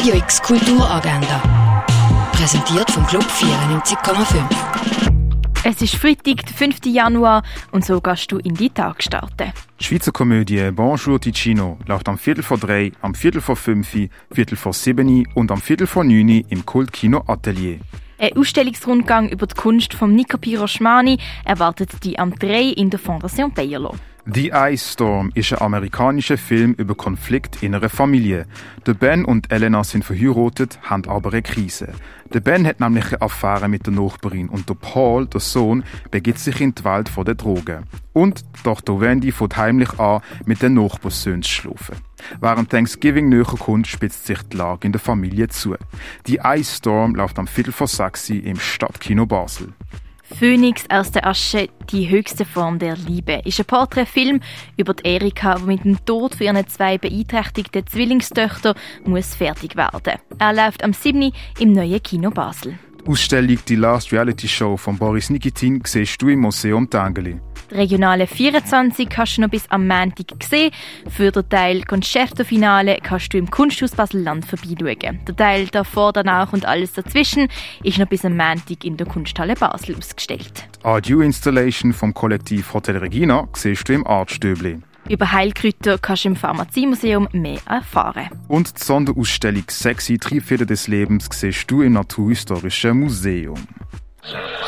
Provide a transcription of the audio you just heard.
Radio X Kulturagenda. Präsentiert vom Club 94,5. Es ist Freitag, der 5. Januar und so gehst du in die Tag starten. Die Schweizer Komödie Bonjour Ticino läuft am Viertel vor drei, am Viertel vor fünf, Viertel vor sieben und am Viertel vor neun im Kultkino Atelier. Ein Ausstellungsrundgang über die Kunst von Nico Piroschmani erwartet die am 3 in der Fondation Bayerlo. The Ice Storm ist ein amerikanischer Film über Konflikt in einer Familie. Der Ben und Elena sind verheiratet, haben aber eine Krise. Der Ben hat nämlich eine Affäre mit der Nachbarin und der Paul, der Sohn, begibt sich in die Welt von der Drogen. Und die Tochter Wendy fängt heimlich an, mit den Nachbarsöhnen zu schlafen. Während Thanksgiving näher kommt, spitzt sich die Lage in der Familie zu. Die Ice Storm läuft am Viertel vor sechs im Stadtkino Basel. Phoenix aus der Asche, die höchste Form der Liebe, ist ein Porträtfilm über die Erika, die mit dem Tod für ihre zwei beeinträchtigten Zwillingstöchter muss fertig werden. Er läuft am 7. im neuen Kino Basel. Die Ausstellung «Die Last Reality Show» von Boris Nikitin siehst du im Museum Tangeli. Die regionale 24 kannst du noch bis am Montag sehen. Für den Teil Concerto-Finale kannst du im Kunsthaus Basel-Land vorbeischauen. Der Teil davor, danach und alles dazwischen ist noch bis am Montag in der Kunsthalle Basel ausgestellt. Die Audio-Installation vom Kollektiv Hotel Regina siehst du im Artstöbli. Über Heilkräuter kannst du im Pharmaziemuseum mehr erfahren. Und die Sonderausstellung «Sexy Triebfeder des Lebens» siehst du im Naturhistorischen Museum.